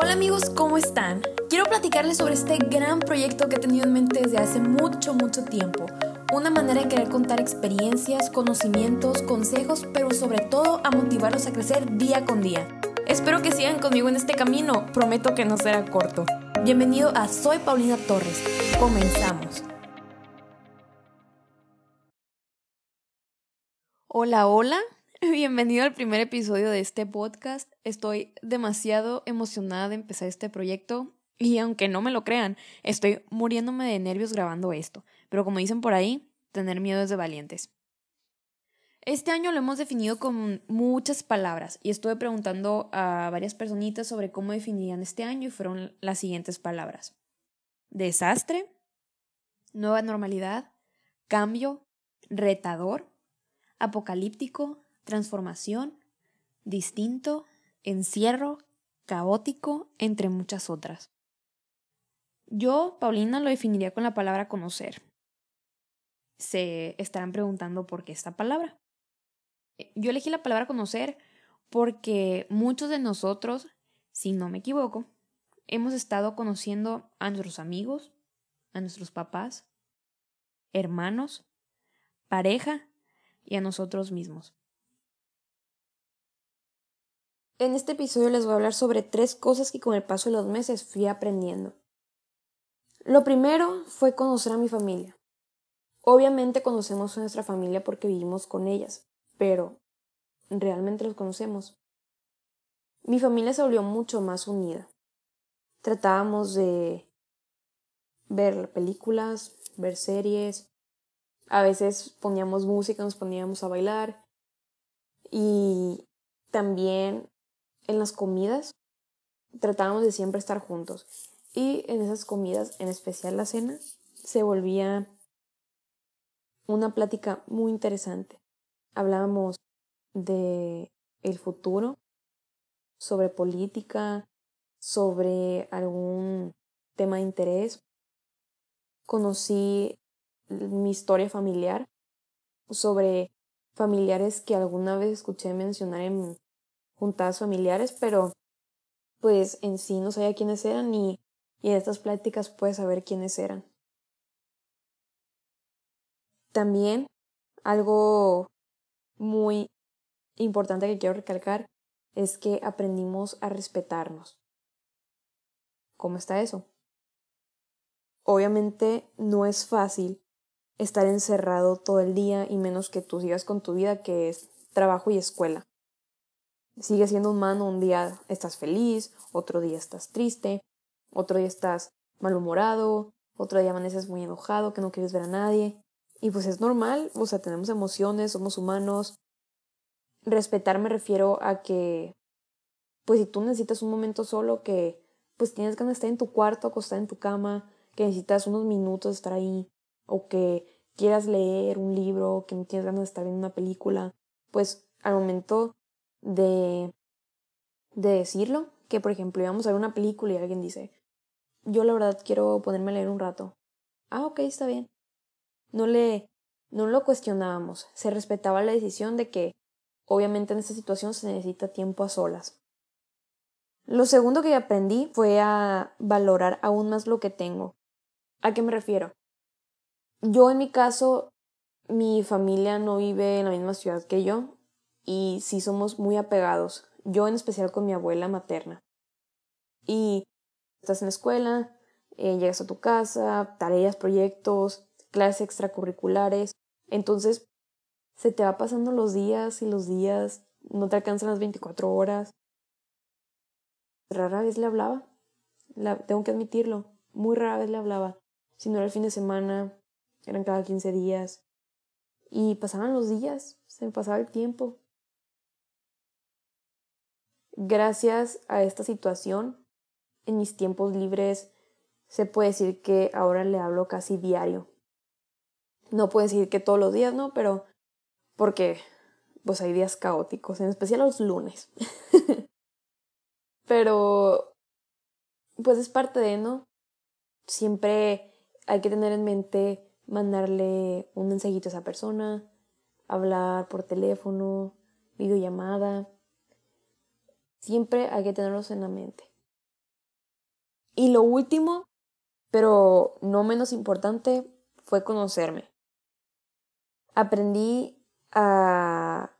Hola amigos, ¿cómo están? Quiero platicarles sobre este gran proyecto que he tenido en mente desde hace mucho, mucho tiempo. Una manera de querer contar experiencias, conocimientos, consejos, pero sobre todo a motivarlos a crecer día con día. Espero que sigan conmigo en este camino, prometo que no será corto. Bienvenido a Soy Paulina Torres. Comenzamos. Hola, hola. Bienvenido al primer episodio de este podcast. Estoy demasiado emocionada de empezar este proyecto y aunque no me lo crean, estoy muriéndome de nervios grabando esto. Pero como dicen por ahí, tener miedo es de valientes. Este año lo hemos definido con muchas palabras y estuve preguntando a varias personitas sobre cómo definirían este año y fueron las siguientes palabras. Desastre, nueva normalidad, cambio, retador, apocalíptico, transformación, distinto, encierro, caótico, entre muchas otras. Yo, Paulina, lo definiría con la palabra conocer. Se estarán preguntando por qué esta palabra. Yo elegí la palabra conocer porque muchos de nosotros, si no me equivoco, hemos estado conociendo a nuestros amigos, a nuestros papás, hermanos, pareja y a nosotros mismos. En este episodio les voy a hablar sobre tres cosas que con el paso de los meses fui aprendiendo. Lo primero fue conocer a mi familia. Obviamente conocemos a nuestra familia porque vivimos con ellas, pero ¿realmente los conocemos? Mi familia se volvió mucho más unida. Tratábamos de ver películas, ver series, a veces poníamos música, nos poníamos a bailar y también en las comidas tratábamos de siempre estar juntos. Y en esas comidas, en especial la cena, se volvía una plática muy interesante. Hablábamos de el futuro, sobre política, sobre algún tema de interés. Conocí mi historia familiar, sobre familiares que alguna vez escuché mencionar en juntadas familiares, pero pues en sí no sabía quiénes eran y, y en estas pláticas puedes saber quiénes eran. También algo muy importante que quiero recalcar es que aprendimos a respetarnos. ¿Cómo está eso? Obviamente no es fácil estar encerrado todo el día y menos que tú sigas con tu vida que es trabajo y escuela. Sigue siendo humano, un día estás feliz, otro día estás triste, otro día estás malhumorado, otro día amaneces muy enojado, que no quieres ver a nadie. Y pues es normal, o sea, tenemos emociones, somos humanos. Respetar me refiero a que, pues si tú necesitas un momento solo, que pues tienes ganas de estar en tu cuarto, acostada en tu cama, que necesitas unos minutos de estar ahí, o que quieras leer un libro, que no tienes ganas de estar viendo una película, pues al momento de, de decirlo, que por ejemplo íbamos a ver una película y alguien dice, yo la verdad quiero ponerme a leer un rato. Ah, ok, está bien. No le, no lo cuestionábamos, se respetaba la decisión de que obviamente en esta situación se necesita tiempo a solas. Lo segundo que aprendí fue a valorar aún más lo que tengo. ¿A qué me refiero? Yo en mi caso, mi familia no vive en la misma ciudad que yo, y sí somos muy apegados, yo en especial con mi abuela materna. Y estás en la escuela, eh, llegas a tu casa, tareas, proyectos, clases extracurriculares, entonces se te va pasando los días y los días, no te alcanzan las 24 horas. Rara vez le hablaba, la, tengo que admitirlo, muy rara vez le hablaba. Si no era el fin de semana, eran cada 15 días. Y pasaban los días, se me pasaba el tiempo gracias a esta situación, en mis tiempos libres se puede decir que ahora le hablo casi diario. No puedo decir que todos los días, ¿no? Pero porque pues hay días caóticos, en especial los lunes. Pero pues es parte de, ¿no? Siempre hay que tener en mente mandarle un mensajito a esa persona, hablar por teléfono, videollamada Siempre hay que tenerlos en la mente. Y lo último, pero no menos importante, fue conocerme. Aprendí a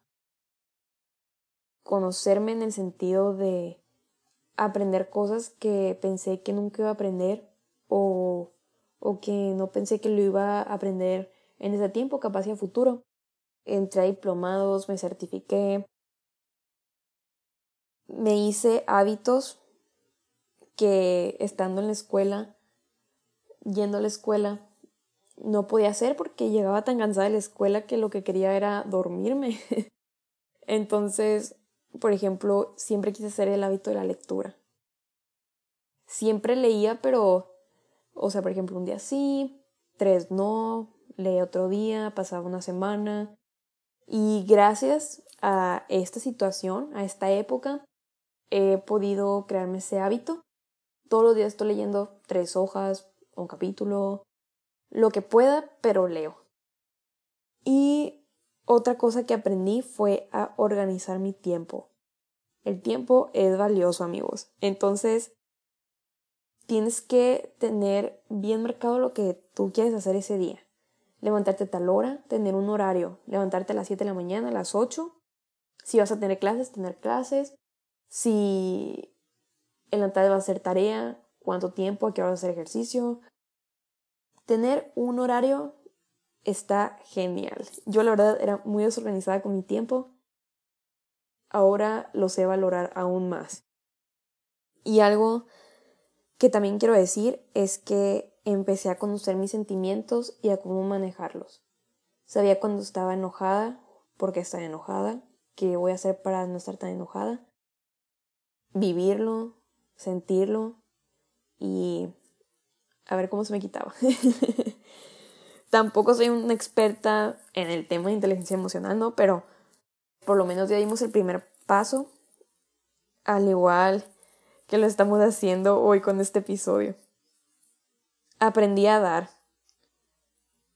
conocerme en el sentido de aprender cosas que pensé que nunca iba a aprender o, o que no pensé que lo iba a aprender en ese tiempo, capaz y a futuro. Entré a diplomados, me certifiqué, me hice hábitos que estando en la escuela, yendo a la escuela, no podía hacer porque llegaba tan cansada de la escuela que lo que quería era dormirme. Entonces, por ejemplo, siempre quise hacer el hábito de la lectura. Siempre leía, pero, o sea, por ejemplo, un día sí, tres no, leía otro día, pasaba una semana. Y gracias a esta situación, a esta época, he podido crearme ese hábito. Todos los días estoy leyendo tres hojas, un capítulo, lo que pueda, pero leo. Y otra cosa que aprendí fue a organizar mi tiempo. El tiempo es valioso, amigos. Entonces, tienes que tener bien marcado lo que tú quieres hacer ese día. Levantarte a tal hora, tener un horario, levantarte a las 7 de la mañana, a las 8. Si vas a tener clases, tener clases. Si en la tarde vas a hacer tarea, cuánto tiempo, a qué hora vas a hacer ejercicio. Tener un horario está genial. Yo la verdad era muy desorganizada con mi tiempo. Ahora lo sé valorar aún más. Y algo que también quiero decir es que empecé a conocer mis sentimientos y a cómo manejarlos. Sabía cuando estaba enojada, porque estaba enojada, qué voy a hacer para no estar tan enojada. Vivirlo, sentirlo y a ver cómo se me quitaba. Tampoco soy una experta en el tema de inteligencia emocional, ¿no? Pero por lo menos ya dimos el primer paso, al igual que lo estamos haciendo hoy con este episodio. Aprendí a dar.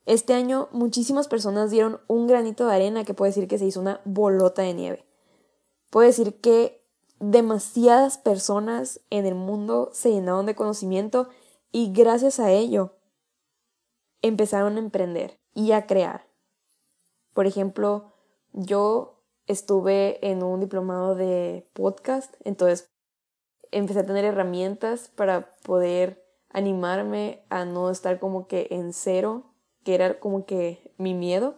Este año muchísimas personas dieron un granito de arena que puede decir que se hizo una bolota de nieve. Puedo decir que demasiadas personas en el mundo se llenaron de conocimiento y gracias a ello empezaron a emprender y a crear. Por ejemplo, yo estuve en un diplomado de podcast, entonces empecé a tener herramientas para poder animarme a no estar como que en cero, que era como que mi miedo.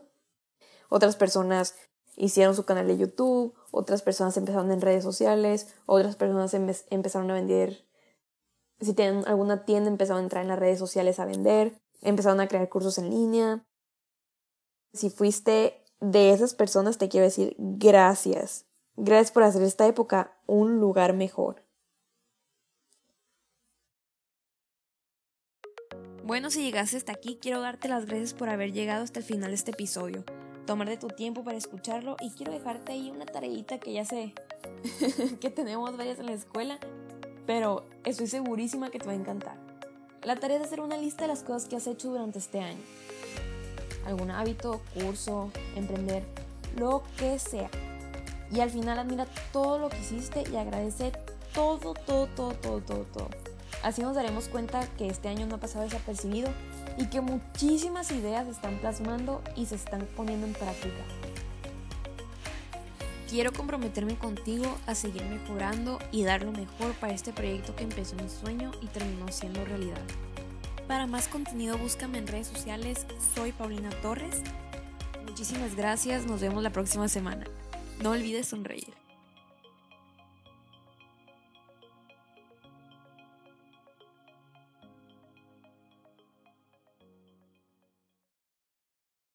Otras personas hicieron su canal de YouTube, otras personas empezaron en redes sociales, otras personas empezaron a vender, si tienen alguna tienda empezaron a entrar en las redes sociales a vender, empezaron a crear cursos en línea. Si fuiste de esas personas, te quiero decir gracias. Gracias por hacer esta época un lugar mejor. Bueno, si llegaste hasta aquí, quiero darte las gracias por haber llegado hasta el final de este episodio. Tomarte tu tiempo para escucharlo y quiero dejarte ahí una tareita que ya sé que tenemos varias en la escuela, pero estoy segurísima que te va a encantar. La tarea es hacer una lista de las cosas que has hecho durante este año. Algún hábito, curso, emprender, lo que sea. Y al final admira todo lo que hiciste y agradece todo, todo, todo, todo, todo, todo. Así nos daremos cuenta que este año no ha pasado desapercibido y que muchísimas ideas se están plasmando y se están poniendo en práctica. Quiero comprometerme contigo a seguir mejorando y dar lo mejor para este proyecto que empezó en sueño y terminó siendo realidad. Para más contenido búscame en redes sociales, soy Paulina Torres. Muchísimas gracias, nos vemos la próxima semana. No olvides sonreír.